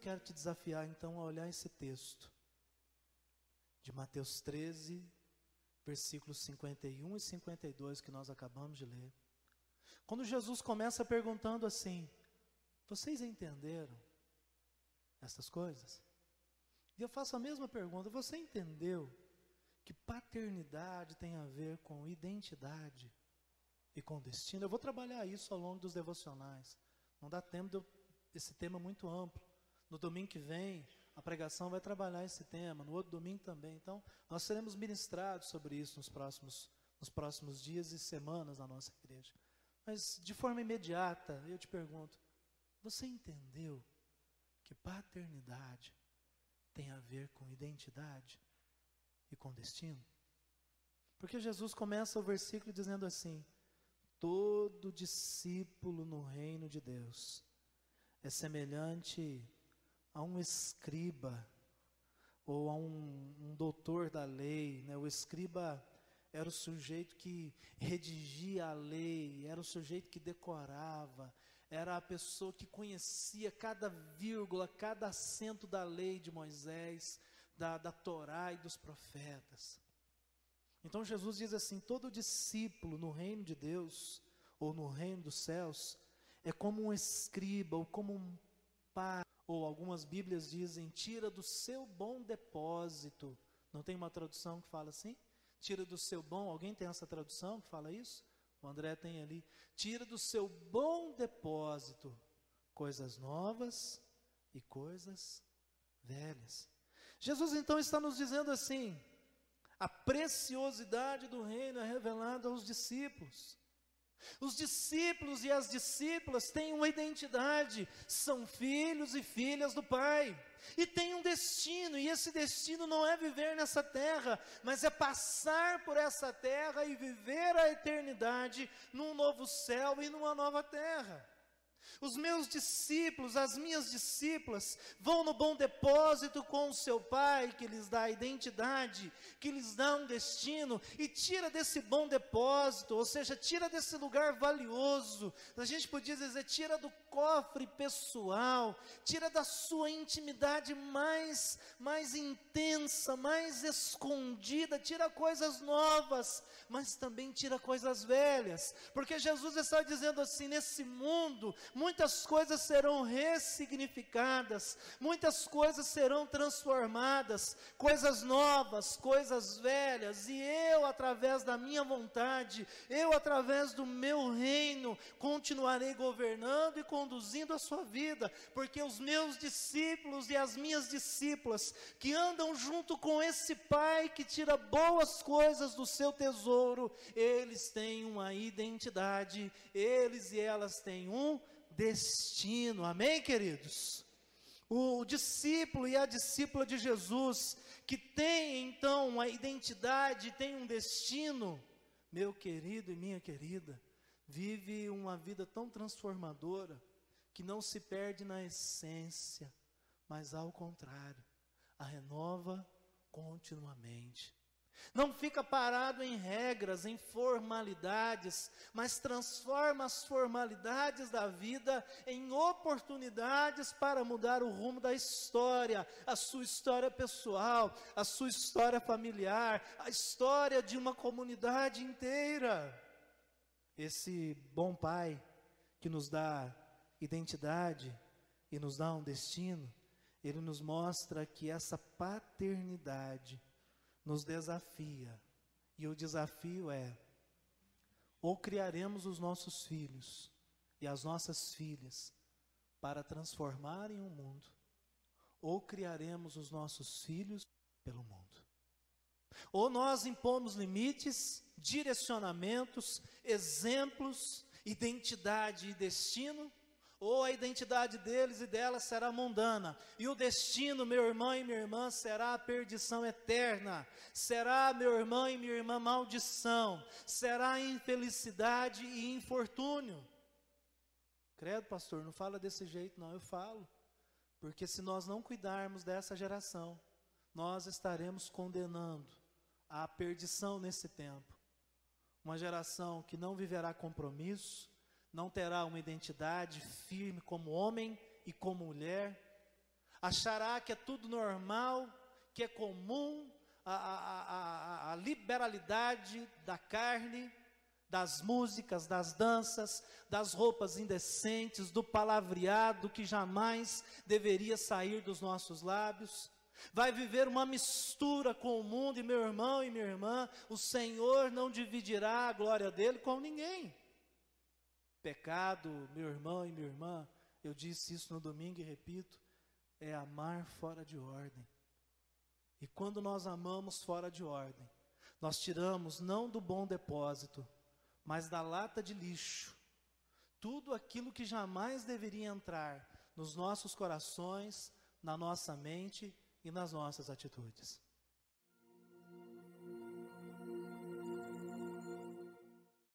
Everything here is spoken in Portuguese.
quero te desafiar então a olhar esse texto de Mateus 13, versículos 51 e 52 que nós acabamos de ler. Quando Jesus começa perguntando assim: Vocês entenderam essas coisas? E eu faço a mesma pergunta: Você entendeu que paternidade tem a ver com identidade e com destino? Eu vou trabalhar isso ao longo dos devocionais. Não dá tempo de eu, esse tema muito amplo. No domingo que vem, a pregação vai trabalhar esse tema, no outro domingo também. Então, nós seremos ministrados sobre isso nos próximos, nos próximos dias e semanas na nossa igreja. Mas, de forma imediata, eu te pergunto: você entendeu que paternidade tem a ver com identidade e com destino? Porque Jesus começa o versículo dizendo assim: Todo discípulo no reino de Deus é semelhante a um escriba ou a um, um doutor da lei. Né? O escriba era o sujeito que redigia a lei, era o sujeito que decorava, era a pessoa que conhecia cada vírgula, cada acento da lei de Moisés, da, da Torá e dos profetas. Então Jesus diz assim: todo discípulo no reino de Deus, ou no reino dos céus, é como um escriba, ou como um pai ou algumas Bíblias dizem, tira do seu bom depósito. Não tem uma tradução que fala assim? Tira do seu bom, alguém tem essa tradução que fala isso? O André tem ali. Tira do seu bom depósito coisas novas e coisas velhas. Jesus então está nos dizendo assim: a preciosidade do reino é revelada aos discípulos. Os discípulos e as discípulas têm uma identidade, são filhos e filhas do Pai, e têm um destino, e esse destino não é viver nessa terra, mas é passar por essa terra e viver a eternidade num novo céu e numa nova terra. Os meus discípulos, as minhas discípulas, vão no bom depósito com o seu pai, que lhes dá identidade, que lhes dá um destino, e tira desse bom depósito, ou seja, tira desse lugar valioso. A gente podia dizer, tira do cofre pessoal, tira da sua intimidade mais, mais intensa, mais escondida, tira coisas novas, mas também tira coisas velhas, porque Jesus está dizendo assim: nesse mundo, muitas coisas serão ressignificadas, muitas coisas serão transformadas, coisas novas, coisas velhas, e eu, através da minha vontade, eu, através do meu reino, continuarei governando e conduzindo a sua vida, porque os meus discípulos e as minhas discípulas, que andam junto com esse Pai que tira boas coisas do seu tesouro, eles têm uma identidade, eles e elas têm um destino. Amém, queridos? O discípulo e a discípula de Jesus, que tem então uma identidade, tem um destino, meu querido e minha querida, vive uma vida tão transformadora, que não se perde na essência, mas ao contrário, a renova continuamente. Não fica parado em regras, em formalidades, mas transforma as formalidades da vida em oportunidades para mudar o rumo da história, a sua história pessoal, a sua história familiar, a história de uma comunidade inteira. Esse bom pai que nos dá identidade e nos dá um destino, ele nos mostra que essa paternidade nos desafia. E o desafio é: ou criaremos os nossos filhos e as nossas filhas para transformarem o mundo, ou criaremos os nossos filhos pelo mundo. Ou nós impomos limites, direcionamentos, exemplos, identidade e destino, ou a identidade deles e delas será mundana, e o destino, meu irmão e minha irmã, será a perdição eterna, será, meu irmão e minha irmã, maldição, será infelicidade e infortúnio. Credo, pastor, não fala desse jeito, não, eu falo, porque se nós não cuidarmos dessa geração, nós estaremos condenando a perdição nesse tempo. Uma geração que não viverá compromisso, não terá uma identidade firme como homem e como mulher. achará que é tudo normal, que é comum, a, a, a, a liberalidade da carne, das músicas, das danças, das roupas indecentes, do palavreado que jamais deveria sair dos nossos lábios. Vai viver uma mistura com o mundo, e meu irmão e minha irmã, o Senhor não dividirá a glória dele com ninguém. Pecado, meu irmão e minha irmã, eu disse isso no domingo e repito, é amar fora de ordem. E quando nós amamos fora de ordem, nós tiramos não do bom depósito, mas da lata de lixo, tudo aquilo que jamais deveria entrar nos nossos corações, na nossa mente e nas nossas atitudes.